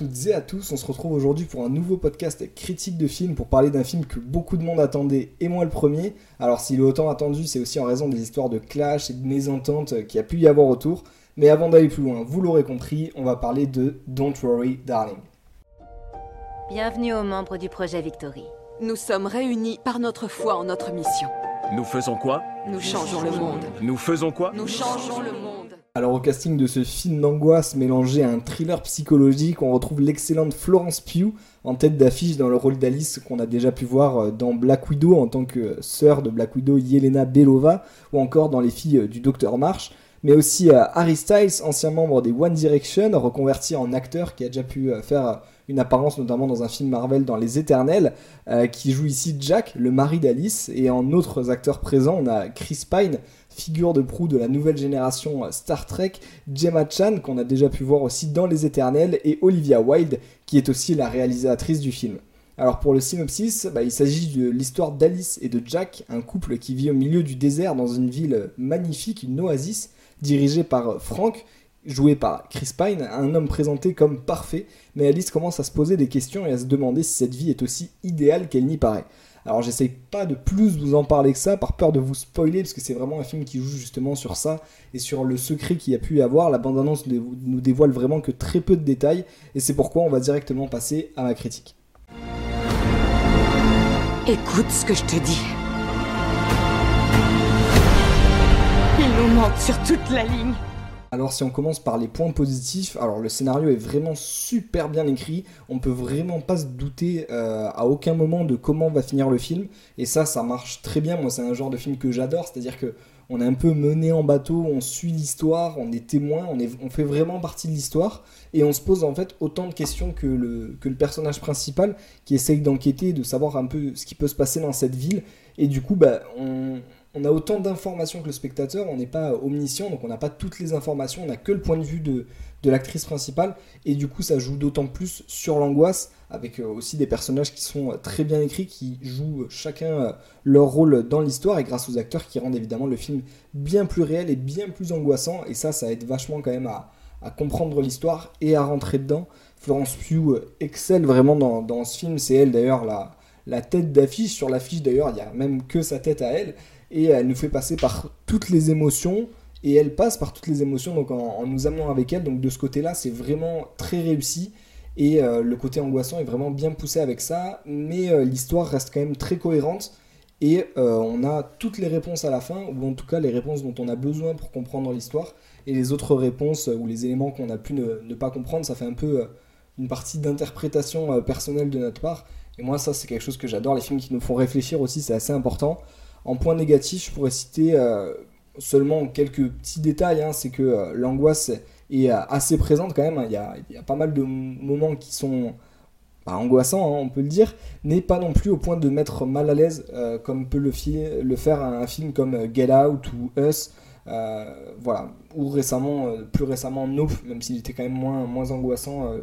toutes et à tous, on se retrouve aujourd'hui pour un nouveau podcast critique de film pour parler d'un film que beaucoup de monde attendait et moi le premier. Alors s'il est autant attendu, c'est aussi en raison des histoires de clash et de mésententes qu'il y a pu y avoir autour. Mais avant d'aller plus loin, vous l'aurez compris, on va parler de Don't Worry Darling. Bienvenue aux membres du projet Victory. Nous sommes réunis par notre foi en notre mission. Nous faisons quoi? Nous changeons le monde. Nous faisons quoi? Nous changeons le monde. Alors au casting de ce film d'angoisse mélangé à un thriller psychologique, on retrouve l'excellente Florence Pugh en tête d'affiche dans le rôle d'Alice qu'on a déjà pu voir euh, dans Black Widow en tant que sœur de Black Widow Yelena Belova ou encore dans Les filles euh, du Docteur March. Mais aussi euh, Harry Styles, ancien membre des One Direction, reconverti en acteur qui a déjà pu faire une apparence notamment dans un film Marvel dans Les Éternels, qui joue ici Jack, le mari d'Alice. Et en autres acteurs présents, on a Chris Pine, figure de proue de la nouvelle génération Star Trek, Gemma Chan, qu'on a déjà pu voir aussi dans Les Éternels, et Olivia Wilde, qui est aussi la réalisatrice du film. Alors pour le synopsis, bah, il s'agit de l'histoire d'Alice et de Jack, un couple qui vit au milieu du désert dans une ville magnifique, une oasis, dirigée par Frank, joué par Chris Pine, un homme présenté comme parfait, mais Alice commence à se poser des questions et à se demander si cette vie est aussi idéale qu'elle n'y paraît. Alors j'essaye pas de plus vous en parler que ça par peur de vous spoiler parce que c'est vraiment un film qui joue justement sur ça et sur le secret qu'il a pu y avoir. La bande-annonce nous dévoile vraiment que très peu de détails et c'est pourquoi on va directement passer à ma critique. Écoute ce que je te dis. Il nous manque sur toute la ligne. Alors si on commence par les points positifs, alors le scénario est vraiment super bien écrit, on peut vraiment pas se douter euh, à aucun moment de comment va finir le film, et ça ça marche très bien, moi c'est un genre de film que j'adore, c'est-à-dire que on est un peu mené en bateau, on suit l'histoire, on est témoin, on, fait vraiment partie de l'histoire, et on se pose en fait autant de questions que le, que le personnage principal qui essaye d'enquêter, de savoir un peu ce qui peut se passer dans cette ville, et du coup bah, on on a autant d'informations que le spectateur, on n'est pas omniscient, donc on n'a pas toutes les informations, on n'a que le point de vue de, l'actrice principale, et du coup ça joue d'autant plus sur l'angoisse, avec euh, aussi des personnages qui sont euh, très bien écrits, qui jouent chacun euh, leur rôle dans l'histoire, et grâce aux acteurs qui rendent évidemment le film bien plus réel et bien plus angoissant, et ça, ça aide vachement quand même à, comprendre l'histoire et à rentrer dedans. Florence Pugh excelle vraiment dans, ce film, c'est elle d'ailleurs la, la tête d'affiche, sur l'affiche d'ailleurs il n'y a même que sa tête à elle, et elle nous fait passer par toutes les émotions. Et elle passe par toutes les émotions donc en, nous amenant avec elle. Donc de ce côté là c'est vraiment très réussi. Et euh, le côté angoissant est vraiment bien poussé avec ça. Mais euh, l'histoire reste quand même très cohérente. Et euh, on a toutes les réponses à la fin ou en tout cas les réponses dont on a besoin pour comprendre l'histoire. Et les autres réponses ou les éléments qu'on a pu ne, pas comprendre ça fait un peu une partie d'interprétation personnelle de notre part. Et moi ça c'est quelque chose que j'adore. Les films qui nous font réfléchir aussi c'est assez important en point négatif, je pourrais citer euh, seulement quelques petits détails. Hein. c'est que euh, l'angoisse est euh, assez présente quand même. Hein. Il, y a, pas mal de moments qui sont bah, angoissants, hein, on peut le dire, mais pas non plus au point de mettre mal à l'aise comme peut le, faire un, film comme Get Out ou Us. voilà, ou récemment, plus récemment Nope, même s'il était quand même moins, angoissant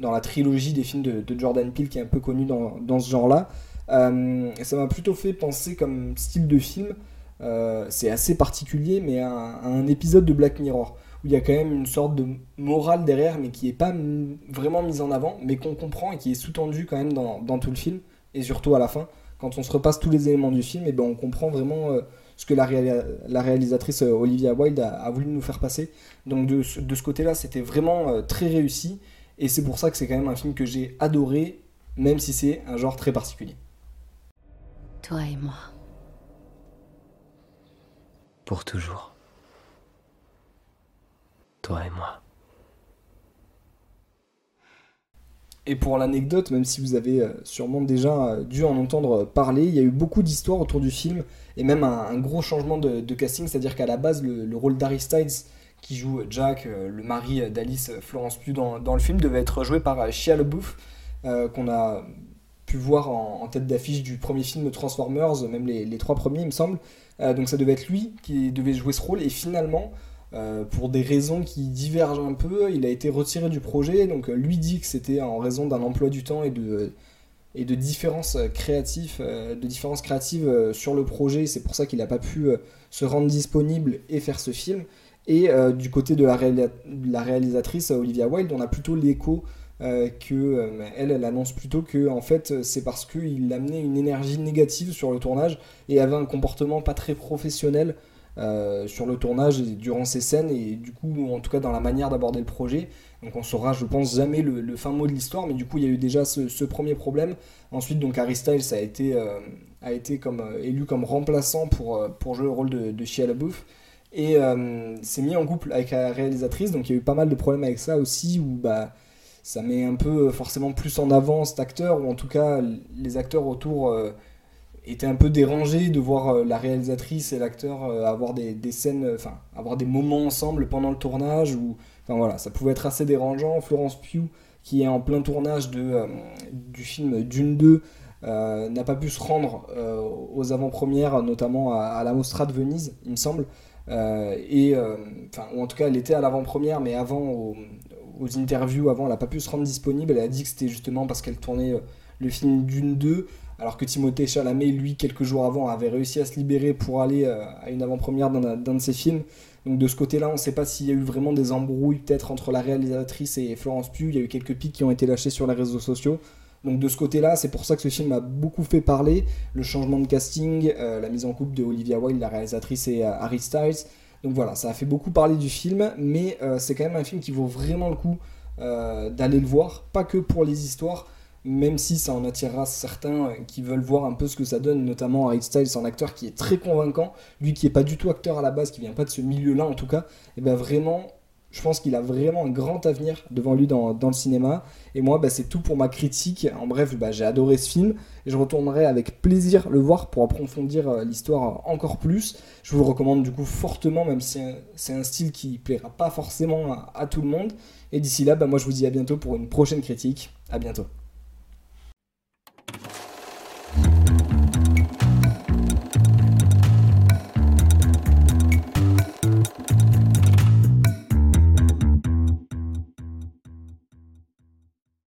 dans la trilogie des films de, Jordan Peele qui est un peu connu dans ce genre-là. Euh, ça m'a plutôt fait penser comme style de film, euh, c'est assez particulier, mais à, un épisode de Black Mirror, où il y a quand même une sorte de morale derrière, mais qui n'est pas vraiment mise en avant, mais qu'on comprend et qui est sous-tendu quand même dans, tout le film, et surtout à la fin. Quand on se repasse tous les éléments du film, et ben on comprend vraiment euh, ce que la, réalisatrice Olivia Wilde a, voulu nous faire passer. Donc de ce côté-là, c'était vraiment très réussi, et c'est pour ça que c'est quand même un film que j'ai adoré, même si c'est un genre très particulier. Toi et moi. Pour toujours. Toi et moi. Et pour l'anecdote, même si vous avez euh, sûrement déjà euh, dû en entendre parler, il y a eu beaucoup d'histoires autour du film et même un, gros changement de, casting, c'est-à-dire qu'à la base, le, rôle d'Harry Styles, qui joue Jack, euh, le mari d'Alice Florence Pugh dans, le film, devait être joué par Shia LaBeouf, qu'on a voir en, tête d'affiche du premier film Transformers, même les, trois premiers, il me semble. Euh, donc ça devait être lui qui devait jouer ce rôle. Et finalement, euh, pour des raisons qui divergent un peu, il a été retiré du projet. Donc euh, lui dit que c'était en raison d'un emploi du temps et de, et de différences créatives, de différences créatives sur le projet. C'est pour ça qu'il n'a pas pu se rendre disponible et faire ce film. Et du côté de la, la, réalisatrice Olivia Wilde, on a plutôt l'écho euh, que euh, elle, elle annonce plutôt que en fait c'est parce qu'il amenait une énergie négative sur le tournage et avait un comportement pas très professionnel euh, sur le tournage et durant ces scènes et du coup en tout cas dans la manière d'aborder le projet. Donc on saura je pense jamais le, fin mot de l'histoire mais du coup il y a eu déjà ce, premier problème. Ensuite donc Harry Styles a été, a été comme, élu comme remplaçant pour, pour jouer le rôle de, de Shia LaBeouf et s'est mis en couple avec la réalisatrice donc il y a eu pas mal de problèmes avec ça aussi où bah ça met un peu euh, forcément plus en avant cet acteur, ou en tout cas les acteurs autour euh, étaient un peu dérangés de voir euh, la réalisatrice et l'acteur avoir des, scènes, enfin avoir des moments ensemble pendant le tournage, ou enfin voilà, ça pouvait être assez dérangeant. Florence Pugh, qui est en plein tournage de, du film Dune 2, n'a pas pu se rendre aux avant-premières, notamment à, la Mostra de Venise, il me semble. et enfin, ou en tout cas, elle était à l'avant-première, mais avant au, aux interviews avant, elle n'a pas pu se rendre disponible. Elle a dit que c'était justement parce qu'elle tournait euh, le film d'une 2, alors que Timothée Chalamet, lui, quelques jours avant, avait réussi à se libérer pour aller euh, à une avant-première d'un de ses films. Donc de ce côté-là, on ne sait pas s'il y a eu vraiment des embrouilles peut-être entre la réalisatrice et Florence Pugh. Il y a eu quelques pics qui ont été lâchés sur les réseaux sociaux. Donc de ce côté-là, c'est pour ça que ce film a beaucoup fait parler. Le changement de casting, euh, la mise en couple de Olivia Wilde, la réalisatrice, et Harry Styles. Donc voilà, ça a fait beaucoup parler du film, mais euh, c'est quand même un film qui vaut vraiment le coup euh, d'aller le voir, pas que pour les histoires, même si ça en attirera certains euh, qui veulent voir un peu ce que ça donne, notamment Harry Styles, un acteur qui est très convaincant, lui qui est pas du tout acteur à la base, qui vient pas de ce milieu-là en tout cas, et bien vraiment je pense qu'il a vraiment un grand avenir devant lui dans, le cinéma. Et moi, bah, c'est tout pour ma critique. En bref, bah, j'ai adoré ce film. Et je retournerai avec plaisir le voir pour approfondir euh, l'histoire encore plus. Je vous le recommande du coup fortement, même si c'est un style qui plaira pas forcément à, tout le monde. Et d'ici là, bah, moi je vous dis à bientôt pour une prochaine critique. À bientôt.